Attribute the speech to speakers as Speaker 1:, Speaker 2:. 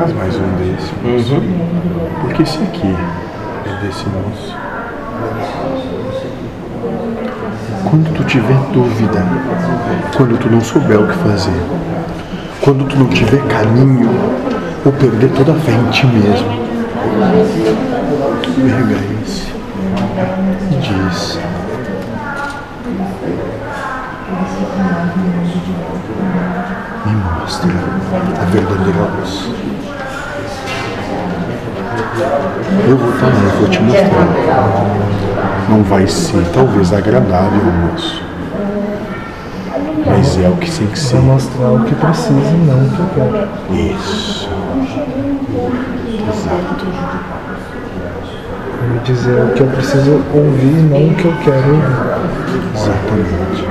Speaker 1: Traz mais um desse, moço. Porque esse aqui é desse moço. Quando tu tiver dúvida, quando tu não souber o que fazer, quando tu não tiver caminho, ou perder toda a fé em ti mesmo, pega esse e diz. Me mostra a verdadeira luz. Eu vou estar lá, eu vou te mostrar. Não vai ser talvez agradável, moço. Mas é o que tem que ser.
Speaker 2: Vai mostrar o que precisa e não o que eu quero.
Speaker 1: Isso. Exato.
Speaker 2: Vai dizer o que eu preciso ouvir e não o que eu quero ouvir.
Speaker 1: Exatamente.